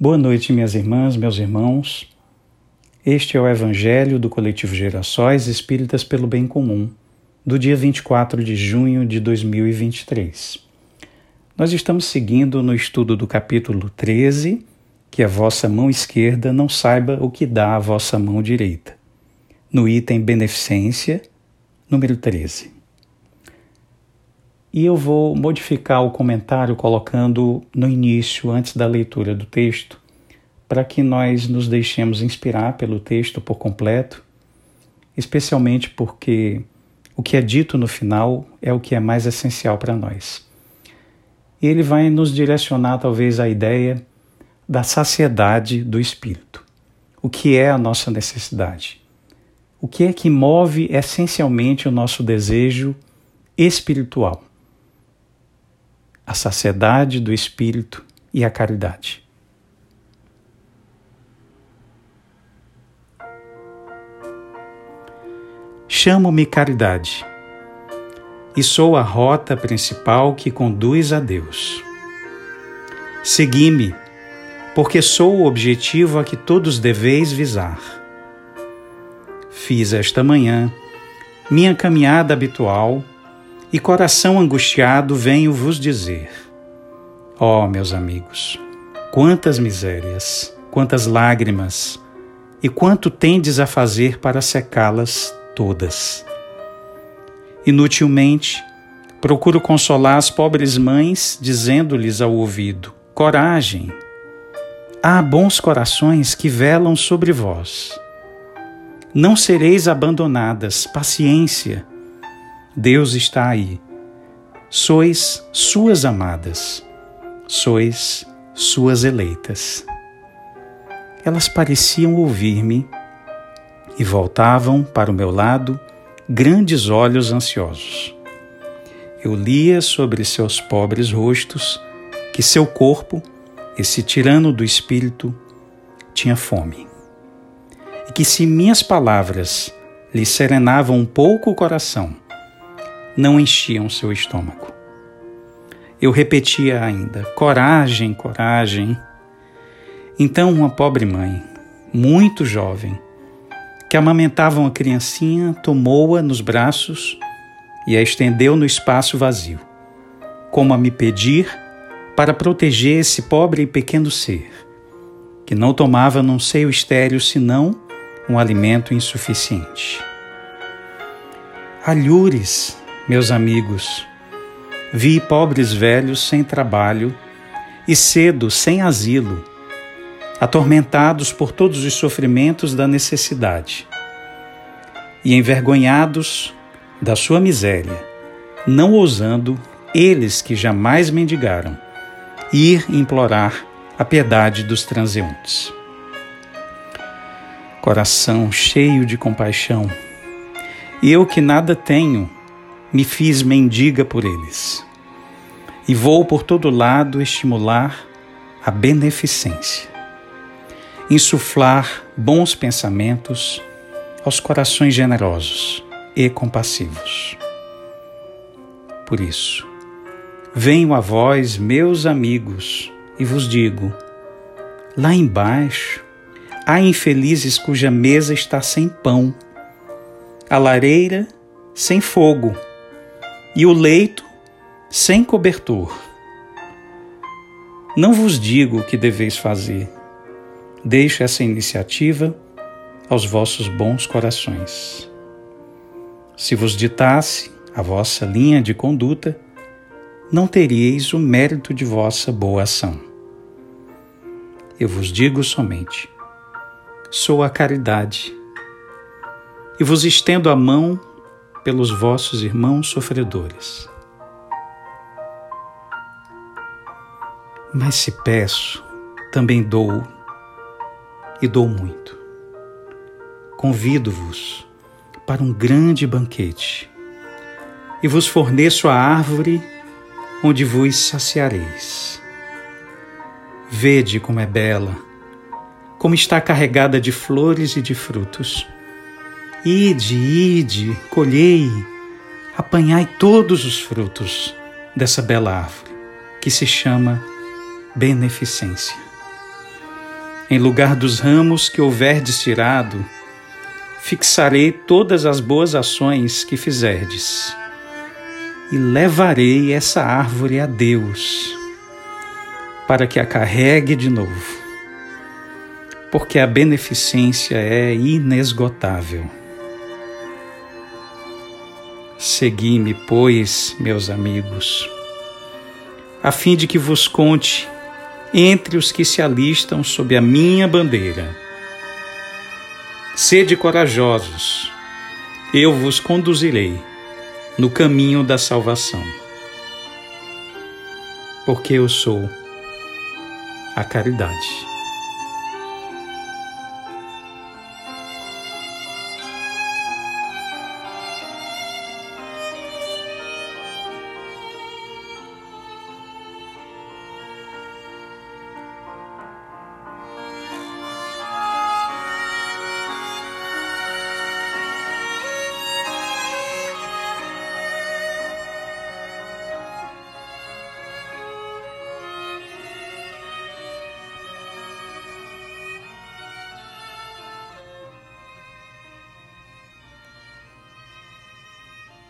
Boa noite, minhas irmãs, meus irmãos. Este é o Evangelho do Coletivo Gerações Espíritas pelo Bem Comum, do dia 24 de junho de 2023. Nós estamos seguindo no estudo do capítulo 13, que a vossa mão esquerda não saiba o que dá a vossa mão direita, no item Beneficência, número 13. E eu vou modificar o comentário colocando no início, antes da leitura do texto, para que nós nos deixemos inspirar pelo texto por completo, especialmente porque o que é dito no final é o que é mais essencial para nós. E ele vai nos direcionar, talvez, à ideia da saciedade do espírito. O que é a nossa necessidade? O que é que move essencialmente o nosso desejo espiritual? A saciedade do espírito e a caridade. Chamo-me caridade e sou a rota principal que conduz a Deus. Segui-me, porque sou o objetivo a que todos deveis visar. Fiz esta manhã minha caminhada habitual e coração angustiado venho vos dizer: Ó oh, meus amigos, quantas misérias, quantas lágrimas, e quanto tendes a fazer para secá-las todas. Inutilmente, procuro consolar as pobres mães, dizendo-lhes ao ouvido: Coragem! Há bons corações que velam sobre vós. Não sereis abandonadas, paciência Deus está aí. Sois suas amadas, sois suas eleitas. Elas pareciam ouvir-me e voltavam para o meu lado grandes olhos ansiosos. Eu lia sobre seus pobres rostos que seu corpo, esse tirano do espírito, tinha fome. E que se minhas palavras lhe serenavam um pouco o coração, não enchiam seu estômago. Eu repetia ainda: coragem, coragem. Então, uma pobre mãe, muito jovem, que amamentava uma criancinha, tomou-a nos braços e a estendeu no espaço vazio, como a me pedir para proteger esse pobre e pequeno ser, que não tomava num seio estéril senão um alimento insuficiente. Alhures meus amigos, vi pobres velhos sem trabalho e cedo sem asilo, atormentados por todos os sofrimentos da necessidade e envergonhados da sua miséria, não ousando, eles que jamais mendigaram, ir implorar a piedade dos transeuntes. Coração cheio de compaixão, eu que nada tenho, me fiz mendiga por eles. E vou por todo lado estimular a beneficência, insuflar bons pensamentos aos corações generosos e compassivos. Por isso, venho a vós, meus amigos, e vos digo: lá embaixo há infelizes cuja mesa está sem pão, a lareira sem fogo e o leito sem cobertor. Não vos digo o que deveis fazer. Deixo essa iniciativa aos vossos bons corações. Se vos ditasse a vossa linha de conduta, não teríeis o mérito de vossa boa ação. Eu vos digo somente: sou a caridade, e vos estendo a mão pelos vossos irmãos sofredores. Mas se peço, também dou, e dou muito. Convido-vos para um grande banquete e vos forneço a árvore onde vos saciareis. Vede como é bela, como está carregada de flores e de frutos Ide, ide, colhei, apanhai todos os frutos dessa bela árvore que se chama beneficência. Em lugar dos ramos que houverdes tirado, fixarei todas as boas ações que fizerdes, e levarei essa árvore a Deus, para que a carregue de novo, porque a beneficência é inesgotável. Segui-me, pois, meus amigos, a fim de que vos conte entre os que se alistam sob a minha bandeira. Sede corajosos, eu vos conduzirei no caminho da salvação, porque eu sou a caridade.